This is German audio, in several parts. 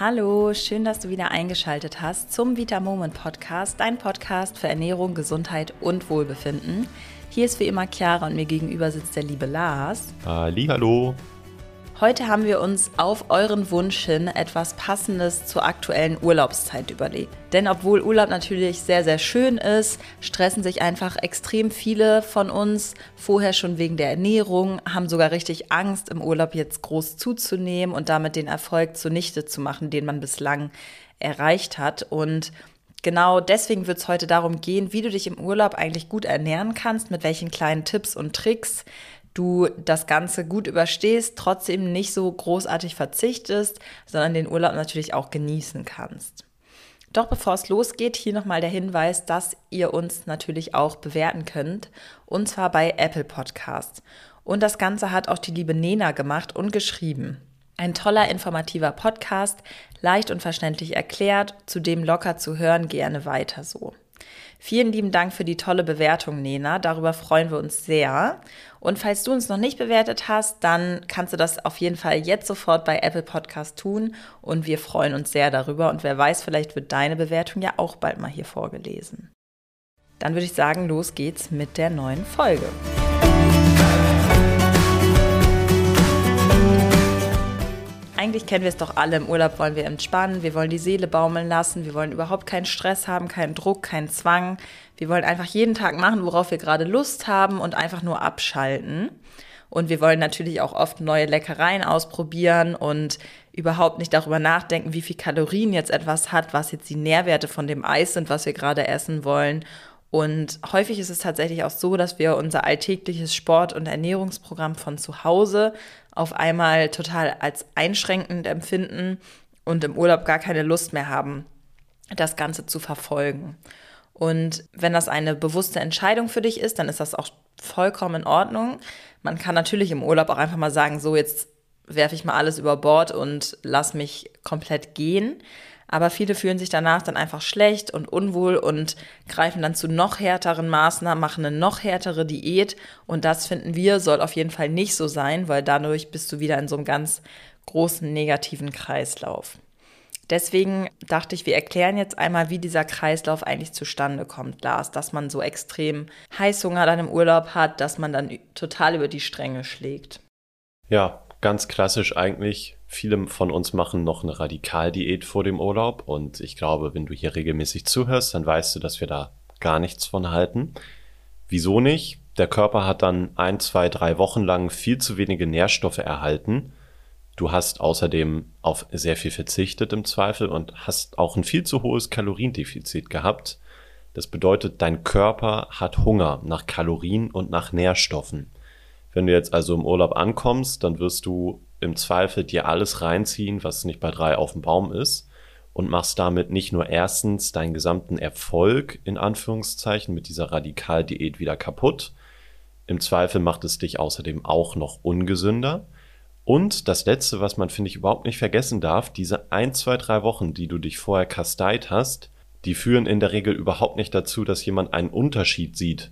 Hallo, schön, dass du wieder eingeschaltet hast zum Vita Moment Podcast, dein Podcast für Ernährung, Gesundheit und Wohlbefinden. Hier ist wie immer Chiara und mir gegenüber sitzt der liebe Lars. Ali, hallo. Heute haben wir uns auf euren Wunsch hin etwas Passendes zur aktuellen Urlaubszeit überlegt. Denn obwohl Urlaub natürlich sehr, sehr schön ist, stressen sich einfach extrem viele von uns vorher schon wegen der Ernährung, haben sogar richtig Angst, im Urlaub jetzt groß zuzunehmen und damit den Erfolg zunichte zu machen, den man bislang erreicht hat. Und Genau deswegen wird es heute darum gehen, wie du dich im Urlaub eigentlich gut ernähren kannst, mit welchen kleinen Tipps und Tricks du das Ganze gut überstehst, trotzdem nicht so großartig verzichtest, sondern den Urlaub natürlich auch genießen kannst. Doch bevor es losgeht, hier nochmal der Hinweis, dass ihr uns natürlich auch bewerten könnt, und zwar bei Apple Podcasts. Und das Ganze hat auch die liebe Nena gemacht und geschrieben. Ein toller, informativer Podcast, leicht und verständlich erklärt, zudem locker zu hören, gerne weiter so. Vielen lieben Dank für die tolle Bewertung, Nena. Darüber freuen wir uns sehr. Und falls du uns noch nicht bewertet hast, dann kannst du das auf jeden Fall jetzt sofort bei Apple Podcast tun. Und wir freuen uns sehr darüber. Und wer weiß, vielleicht wird deine Bewertung ja auch bald mal hier vorgelesen. Dann würde ich sagen, los geht's mit der neuen Folge. Eigentlich kennen wir es doch alle. Im Urlaub wollen wir entspannen, wir wollen die Seele baumeln lassen, wir wollen überhaupt keinen Stress haben, keinen Druck, keinen Zwang. Wir wollen einfach jeden Tag machen, worauf wir gerade Lust haben und einfach nur abschalten. Und wir wollen natürlich auch oft neue Leckereien ausprobieren und überhaupt nicht darüber nachdenken, wie viel Kalorien jetzt etwas hat, was jetzt die Nährwerte von dem Eis sind, was wir gerade essen wollen. Und häufig ist es tatsächlich auch so, dass wir unser alltägliches Sport- und Ernährungsprogramm von zu Hause auf einmal total als einschränkend empfinden und im Urlaub gar keine Lust mehr haben, das Ganze zu verfolgen. Und wenn das eine bewusste Entscheidung für dich ist, dann ist das auch vollkommen in Ordnung. Man kann natürlich im Urlaub auch einfach mal sagen, so jetzt werfe ich mal alles über Bord und lass mich komplett gehen. Aber viele fühlen sich danach dann einfach schlecht und unwohl und greifen dann zu noch härteren Maßnahmen, machen eine noch härtere Diät. Und das finden wir, soll auf jeden Fall nicht so sein, weil dadurch bist du wieder in so einem ganz großen negativen Kreislauf. Deswegen dachte ich, wir erklären jetzt einmal, wie dieser Kreislauf eigentlich zustande kommt, Lars, dass man so extrem Heißhunger dann im Urlaub hat, dass man dann total über die Stränge schlägt. Ja, ganz klassisch eigentlich Viele von uns machen noch eine Radikaldiät vor dem Urlaub und ich glaube, wenn du hier regelmäßig zuhörst, dann weißt du, dass wir da gar nichts von halten. Wieso nicht? Der Körper hat dann ein, zwei, drei Wochen lang viel zu wenige Nährstoffe erhalten. Du hast außerdem auf sehr viel verzichtet im Zweifel und hast auch ein viel zu hohes Kaloriendefizit gehabt. Das bedeutet, dein Körper hat Hunger nach Kalorien und nach Nährstoffen. Wenn du jetzt also im Urlaub ankommst, dann wirst du im Zweifel dir alles reinziehen, was nicht bei drei auf dem Baum ist und machst damit nicht nur erstens deinen gesamten Erfolg in Anführungszeichen mit dieser Radikaldiät wieder kaputt, im Zweifel macht es dich außerdem auch noch ungesünder. Und das Letzte, was man, finde ich, überhaupt nicht vergessen darf, diese ein, zwei, drei Wochen, die du dich vorher kasteit hast, die führen in der Regel überhaupt nicht dazu, dass jemand einen Unterschied sieht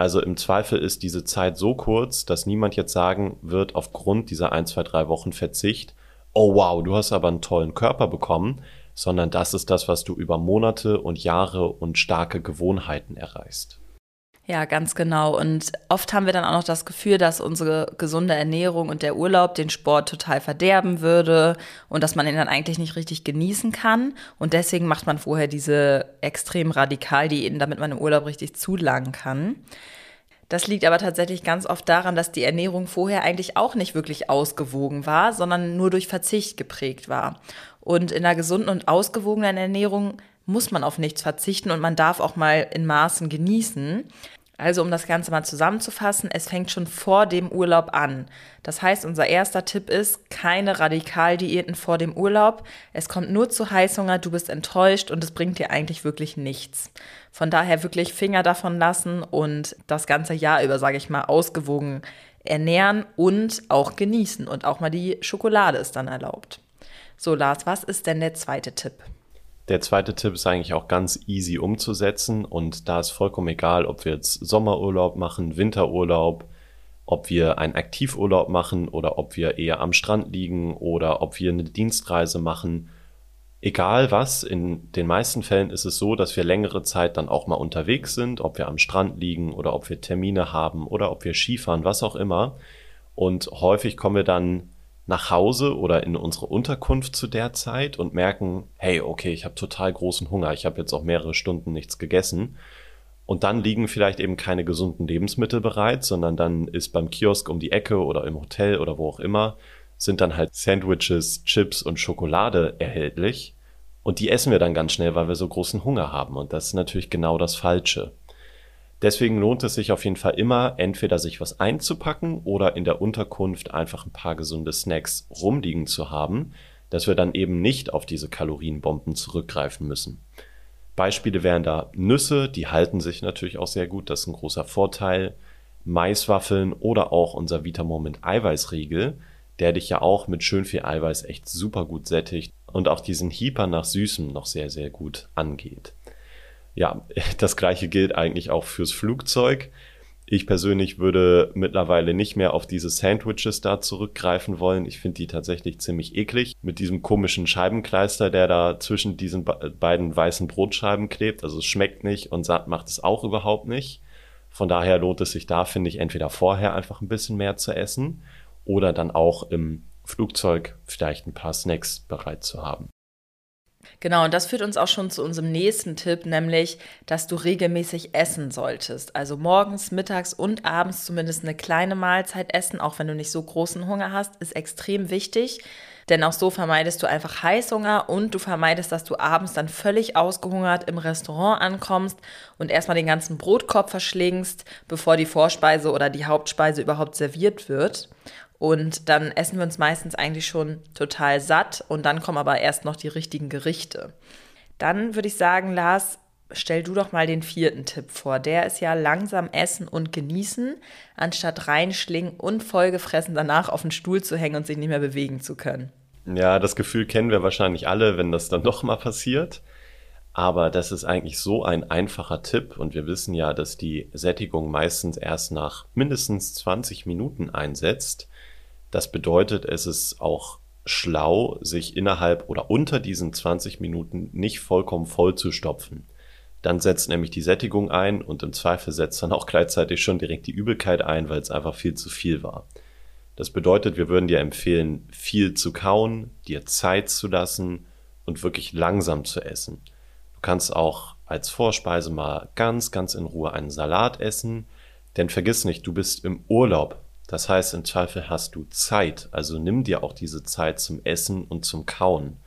also im Zweifel ist diese Zeit so kurz, dass niemand jetzt sagen wird, aufgrund dieser ein, zwei, drei Wochen Verzicht, oh wow, du hast aber einen tollen Körper bekommen, sondern das ist das, was du über Monate und Jahre und starke Gewohnheiten erreichst. Ja, ganz genau. Und oft haben wir dann auch noch das Gefühl, dass unsere gesunde Ernährung und der Urlaub den Sport total verderben würde und dass man ihn dann eigentlich nicht richtig genießen kann. Und deswegen macht man vorher diese extrem radikal Diäten, damit man im Urlaub richtig zulangen kann. Das liegt aber tatsächlich ganz oft daran, dass die Ernährung vorher eigentlich auch nicht wirklich ausgewogen war, sondern nur durch Verzicht geprägt war. Und in einer gesunden und ausgewogenen Ernährung muss man auf nichts verzichten und man darf auch mal in Maßen genießen. Also um das Ganze mal zusammenzufassen, es fängt schon vor dem Urlaub an. Das heißt, unser erster Tipp ist, keine Radikaldiäten vor dem Urlaub. Es kommt nur zu Heißhunger, du bist enttäuscht und es bringt dir eigentlich wirklich nichts. Von daher wirklich Finger davon lassen und das ganze Jahr über, sage ich mal, ausgewogen ernähren und auch genießen. Und auch mal die Schokolade ist dann erlaubt. So, Lars, was ist denn der zweite Tipp? Der zweite Tipp ist eigentlich auch ganz easy umzusetzen und da ist vollkommen egal, ob wir jetzt Sommerurlaub machen, Winterurlaub, ob wir einen Aktivurlaub machen oder ob wir eher am Strand liegen oder ob wir eine Dienstreise machen Egal was, in den meisten Fällen ist es so, dass wir längere Zeit dann auch mal unterwegs sind, ob wir am Strand liegen oder ob wir Termine haben oder ob wir Skifahren, was auch immer. Und häufig kommen wir dann nach Hause oder in unsere Unterkunft zu der Zeit und merken, hey, okay, ich habe total großen Hunger, ich habe jetzt auch mehrere Stunden nichts gegessen. Und dann liegen vielleicht eben keine gesunden Lebensmittel bereit, sondern dann ist beim Kiosk um die Ecke oder im Hotel oder wo auch immer sind dann halt Sandwiches, Chips und Schokolade erhältlich. Und die essen wir dann ganz schnell, weil wir so großen Hunger haben. Und das ist natürlich genau das Falsche. Deswegen lohnt es sich auf jeden Fall immer, entweder sich was einzupacken oder in der Unterkunft einfach ein paar gesunde Snacks rumliegen zu haben, dass wir dann eben nicht auf diese Kalorienbomben zurückgreifen müssen. Beispiele wären da Nüsse, die halten sich natürlich auch sehr gut, das ist ein großer Vorteil. Maiswaffeln oder auch unser Vitamoment Eiweißriegel, der dich ja auch mit schön viel Eiweiß echt super gut sättigt und auch diesen Hieper nach Süßem noch sehr, sehr gut angeht. Ja, das gleiche gilt eigentlich auch fürs Flugzeug. Ich persönlich würde mittlerweile nicht mehr auf diese Sandwiches da zurückgreifen wollen. Ich finde die tatsächlich ziemlich eklig. Mit diesem komischen Scheibenkleister, der da zwischen diesen beiden weißen Brotscheiben klebt. Also es schmeckt nicht und satt macht es auch überhaupt nicht. Von daher lohnt es sich da, finde ich, entweder vorher einfach ein bisschen mehr zu essen oder dann auch im Flugzeug vielleicht ein paar Snacks bereit zu haben. Genau, und das führt uns auch schon zu unserem nächsten Tipp, nämlich, dass du regelmäßig essen solltest. Also morgens, mittags und abends zumindest eine kleine Mahlzeit essen, auch wenn du nicht so großen Hunger hast, ist extrem wichtig. Denn auch so vermeidest du einfach Heißhunger und du vermeidest, dass du abends dann völlig ausgehungert im Restaurant ankommst und erstmal den ganzen Brotkorb verschlingst, bevor die Vorspeise oder die Hauptspeise überhaupt serviert wird. Und dann essen wir uns meistens eigentlich schon total satt und dann kommen aber erst noch die richtigen Gerichte. Dann würde ich sagen, Lars, stell du doch mal den vierten Tipp vor. Der ist ja langsam essen und genießen, anstatt reinschlingen und vollgefressen danach auf den Stuhl zu hängen und sich nicht mehr bewegen zu können. Ja, das Gefühl kennen wir wahrscheinlich alle, wenn das dann doch mal passiert. Aber das ist eigentlich so ein einfacher Tipp und wir wissen ja, dass die Sättigung meistens erst nach mindestens 20 Minuten einsetzt. Das bedeutet, es ist auch schlau, sich innerhalb oder unter diesen 20 Minuten nicht vollkommen voll zu stopfen. Dann setzt nämlich die Sättigung ein und im Zweifel setzt dann auch gleichzeitig schon direkt die Übelkeit ein, weil es einfach viel zu viel war. Das bedeutet, wir würden dir empfehlen, viel zu kauen, dir Zeit zu lassen und wirklich langsam zu essen. Du kannst auch als Vorspeise mal ganz, ganz in Ruhe einen Salat essen, denn vergiss nicht, du bist im Urlaub. Das heißt, im Zweifel hast du Zeit, also nimm dir auch diese Zeit zum Essen und zum Kauen.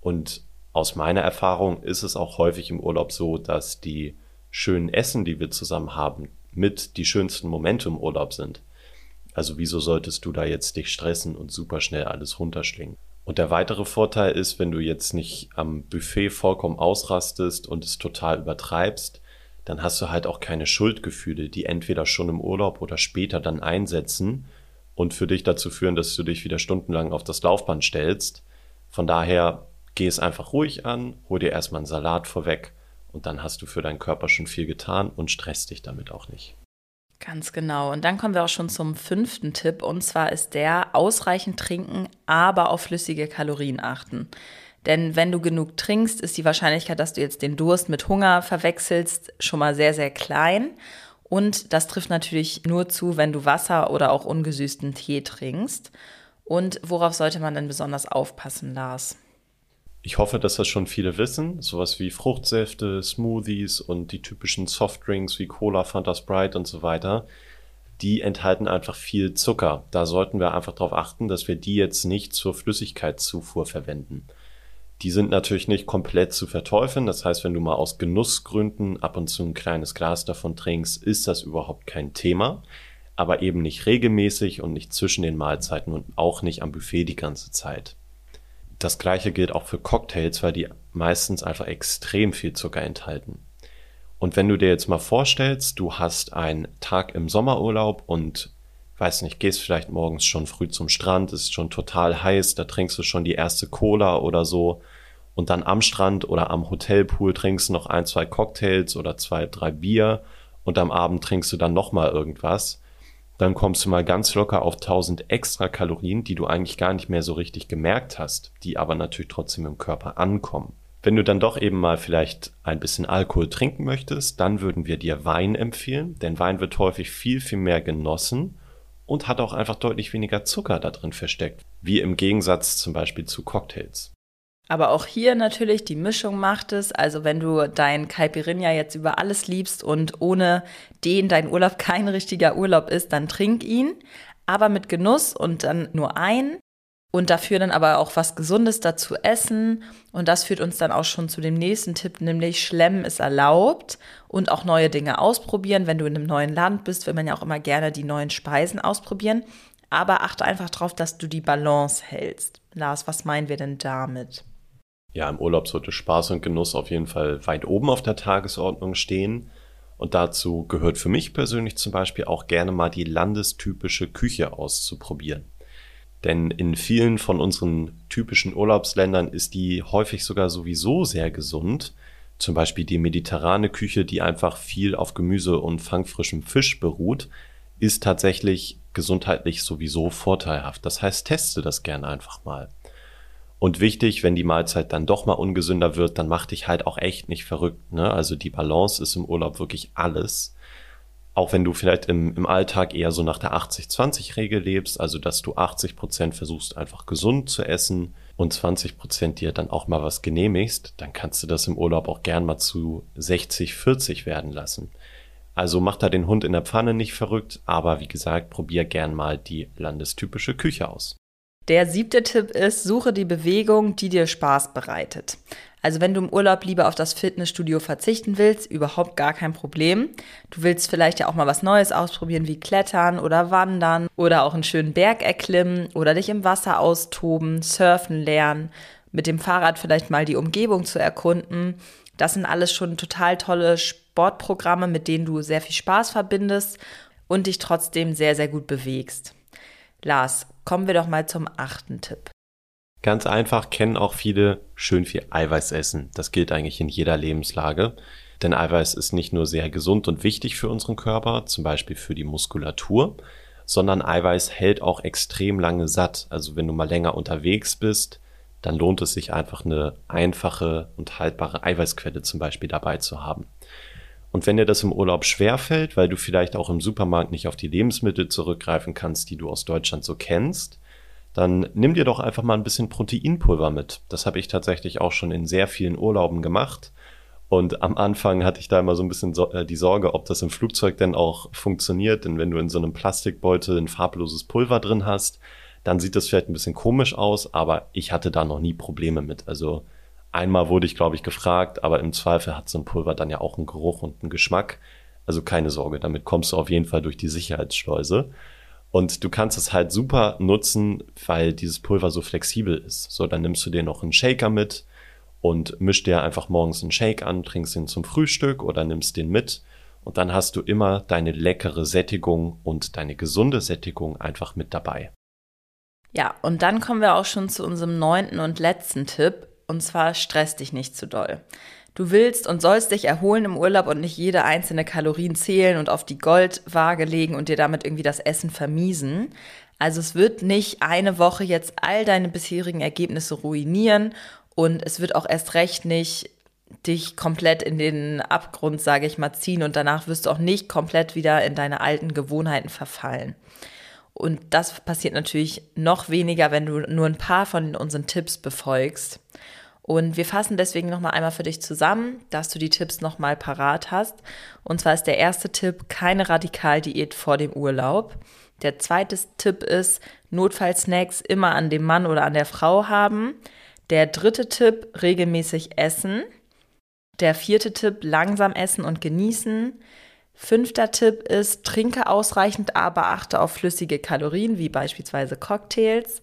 Und aus meiner Erfahrung ist es auch häufig im Urlaub so, dass die schönen Essen, die wir zusammen haben, mit die schönsten Momente im Urlaub sind. Also wieso solltest du da jetzt dich stressen und super schnell alles runterschlingen? Und der weitere Vorteil ist, wenn du jetzt nicht am Buffet vollkommen ausrastest und es total übertreibst, dann hast du halt auch keine Schuldgefühle, die entweder schon im Urlaub oder später dann einsetzen und für dich dazu führen, dass du dich wieder stundenlang auf das Laufband stellst. Von daher geh es einfach ruhig an, hol dir erstmal einen Salat vorweg und dann hast du für deinen Körper schon viel getan und stresst dich damit auch nicht. Ganz genau. Und dann kommen wir auch schon zum fünften Tipp. Und zwar ist der ausreichend trinken, aber auf flüssige Kalorien achten. Denn wenn du genug trinkst, ist die Wahrscheinlichkeit, dass du jetzt den Durst mit Hunger verwechselst, schon mal sehr, sehr klein. Und das trifft natürlich nur zu, wenn du Wasser oder auch ungesüßten Tee trinkst. Und worauf sollte man denn besonders aufpassen, Lars? Ich hoffe, dass das schon viele wissen. Sowas wie Fruchtsäfte, Smoothies und die typischen Softdrinks wie Cola, Fanta Sprite und so weiter. Die enthalten einfach viel Zucker. Da sollten wir einfach darauf achten, dass wir die jetzt nicht zur Flüssigkeitszufuhr verwenden. Die sind natürlich nicht komplett zu verteufeln. Das heißt, wenn du mal aus Genussgründen ab und zu ein kleines Glas davon trinkst, ist das überhaupt kein Thema. Aber eben nicht regelmäßig und nicht zwischen den Mahlzeiten und auch nicht am Buffet die ganze Zeit. Das gleiche gilt auch für Cocktails, weil die meistens einfach extrem viel Zucker enthalten. Und wenn du dir jetzt mal vorstellst, du hast einen Tag im Sommerurlaub und weiß nicht, gehst vielleicht morgens schon früh zum Strand, ist schon total heiß, da trinkst du schon die erste Cola oder so. Und dann am Strand oder am Hotelpool trinkst du noch ein, zwei Cocktails oder zwei, drei Bier. Und am Abend trinkst du dann nochmal irgendwas, dann kommst du mal ganz locker auf 1000 extra Kalorien, die du eigentlich gar nicht mehr so richtig gemerkt hast, die aber natürlich trotzdem im Körper ankommen. Wenn du dann doch eben mal vielleicht ein bisschen Alkohol trinken möchtest, dann würden wir dir Wein empfehlen, denn Wein wird häufig viel, viel mehr genossen und hat auch einfach deutlich weniger Zucker da drin versteckt, wie im Gegensatz zum Beispiel zu Cocktails. Aber auch hier natürlich die Mischung macht es. Also wenn du dein Caipirinha jetzt über alles liebst und ohne den dein Urlaub kein richtiger Urlaub ist, dann trink ihn, aber mit Genuss und dann nur ein und dafür dann aber auch was Gesundes dazu essen. Und das führt uns dann auch schon zu dem nächsten Tipp, nämlich Schlemmen ist erlaubt und auch neue Dinge ausprobieren. Wenn du in einem neuen Land bist, will man ja auch immer gerne die neuen Speisen ausprobieren. Aber achte einfach darauf, dass du die Balance hältst. Lars, was meinen wir denn damit? Ja, im Urlaub sollte Spaß und Genuss auf jeden Fall weit oben auf der Tagesordnung stehen. Und dazu gehört für mich persönlich zum Beispiel auch gerne mal die landestypische Küche auszuprobieren. Denn in vielen von unseren typischen Urlaubsländern ist die häufig sogar sowieso sehr gesund. Zum Beispiel die mediterrane Küche, die einfach viel auf Gemüse und fangfrischem Fisch beruht, ist tatsächlich gesundheitlich sowieso vorteilhaft. Das heißt, teste das gerne einfach mal. Und wichtig, wenn die Mahlzeit dann doch mal ungesünder wird, dann mach dich halt auch echt nicht verrückt. Ne? Also die Balance ist im Urlaub wirklich alles. Auch wenn du vielleicht im, im Alltag eher so nach der 80-20-Regel lebst, also dass du 80 Prozent versuchst einfach gesund zu essen und 20 Prozent dir dann auch mal was genehmigst, dann kannst du das im Urlaub auch gern mal zu 60-40 werden lassen. Also mach da den Hund in der Pfanne nicht verrückt, aber wie gesagt, probier gern mal die landestypische Küche aus. Der siebte Tipp ist, suche die Bewegung, die dir Spaß bereitet. Also wenn du im Urlaub lieber auf das Fitnessstudio verzichten willst, überhaupt gar kein Problem. Du willst vielleicht ja auch mal was Neues ausprobieren, wie Klettern oder Wandern oder auch einen schönen Berg erklimmen oder dich im Wasser austoben, surfen lernen, mit dem Fahrrad vielleicht mal die Umgebung zu erkunden. Das sind alles schon total tolle Sportprogramme, mit denen du sehr viel Spaß verbindest und dich trotzdem sehr, sehr gut bewegst. Lars, kommen wir doch mal zum achten Tipp. Ganz einfach kennen auch viele schön viel Eiweiß essen. Das gilt eigentlich in jeder Lebenslage. Denn Eiweiß ist nicht nur sehr gesund und wichtig für unseren Körper, zum Beispiel für die Muskulatur, sondern Eiweiß hält auch extrem lange satt. Also wenn du mal länger unterwegs bist, dann lohnt es sich einfach eine einfache und haltbare Eiweißquelle zum Beispiel dabei zu haben. Und wenn dir das im Urlaub schwerfällt, weil du vielleicht auch im Supermarkt nicht auf die Lebensmittel zurückgreifen kannst, die du aus Deutschland so kennst, dann nimm dir doch einfach mal ein bisschen Proteinpulver mit. Das habe ich tatsächlich auch schon in sehr vielen Urlauben gemacht. Und am Anfang hatte ich da immer so ein bisschen äh, die Sorge, ob das im Flugzeug denn auch funktioniert. Denn wenn du in so einem Plastikbeutel ein farbloses Pulver drin hast, dann sieht das vielleicht ein bisschen komisch aus, aber ich hatte da noch nie Probleme mit. Also Einmal wurde ich, glaube ich, gefragt, aber im Zweifel hat so ein Pulver dann ja auch einen Geruch und einen Geschmack. Also keine Sorge, damit kommst du auf jeden Fall durch die Sicherheitsschleuse. Und du kannst es halt super nutzen, weil dieses Pulver so flexibel ist. So, dann nimmst du dir noch einen Shaker mit und misch dir einfach morgens einen Shake an, trinkst ihn zum Frühstück oder nimmst den mit. Und dann hast du immer deine leckere Sättigung und deine gesunde Sättigung einfach mit dabei. Ja, und dann kommen wir auch schon zu unserem neunten und letzten Tipp. Und zwar stress dich nicht zu doll. Du willst und sollst dich erholen im Urlaub und nicht jede einzelne Kalorien zählen und auf die Goldwaage legen und dir damit irgendwie das Essen vermiesen. Also es wird nicht eine Woche jetzt all deine bisherigen Ergebnisse ruinieren und es wird auch erst recht nicht dich komplett in den Abgrund, sage ich mal, ziehen und danach wirst du auch nicht komplett wieder in deine alten Gewohnheiten verfallen. Und das passiert natürlich noch weniger, wenn du nur ein paar von unseren Tipps befolgst. Und wir fassen deswegen nochmal einmal für dich zusammen, dass du die Tipps nochmal parat hast. Und zwar ist der erste Tipp keine Radikaldiät vor dem Urlaub. Der zweite Tipp ist Notfallsnacks immer an dem Mann oder an der Frau haben. Der dritte Tipp regelmäßig essen. Der vierte Tipp langsam essen und genießen. Fünfter Tipp ist trinke ausreichend, aber achte auf flüssige Kalorien wie beispielsweise Cocktails.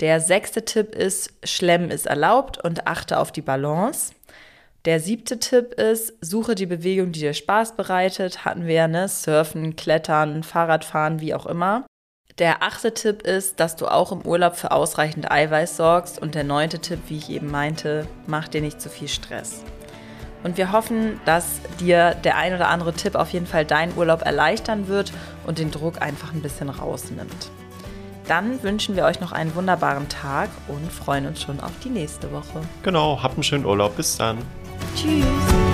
Der sechste Tipp ist, Schlemmen ist erlaubt und achte auf die Balance. Der siebte Tipp ist, suche die Bewegung, die dir Spaß bereitet. Hatten wir, ne? Surfen, Klettern, Fahrradfahren, wie auch immer. Der achte Tipp ist, dass du auch im Urlaub für ausreichend Eiweiß sorgst. Und der neunte Tipp, wie ich eben meinte, mach dir nicht zu viel Stress. Und wir hoffen, dass dir der ein oder andere Tipp auf jeden Fall deinen Urlaub erleichtern wird und den Druck einfach ein bisschen rausnimmt. Dann wünschen wir euch noch einen wunderbaren Tag und freuen uns schon auf die nächste Woche. Genau, habt einen schönen Urlaub. Bis dann. Tschüss.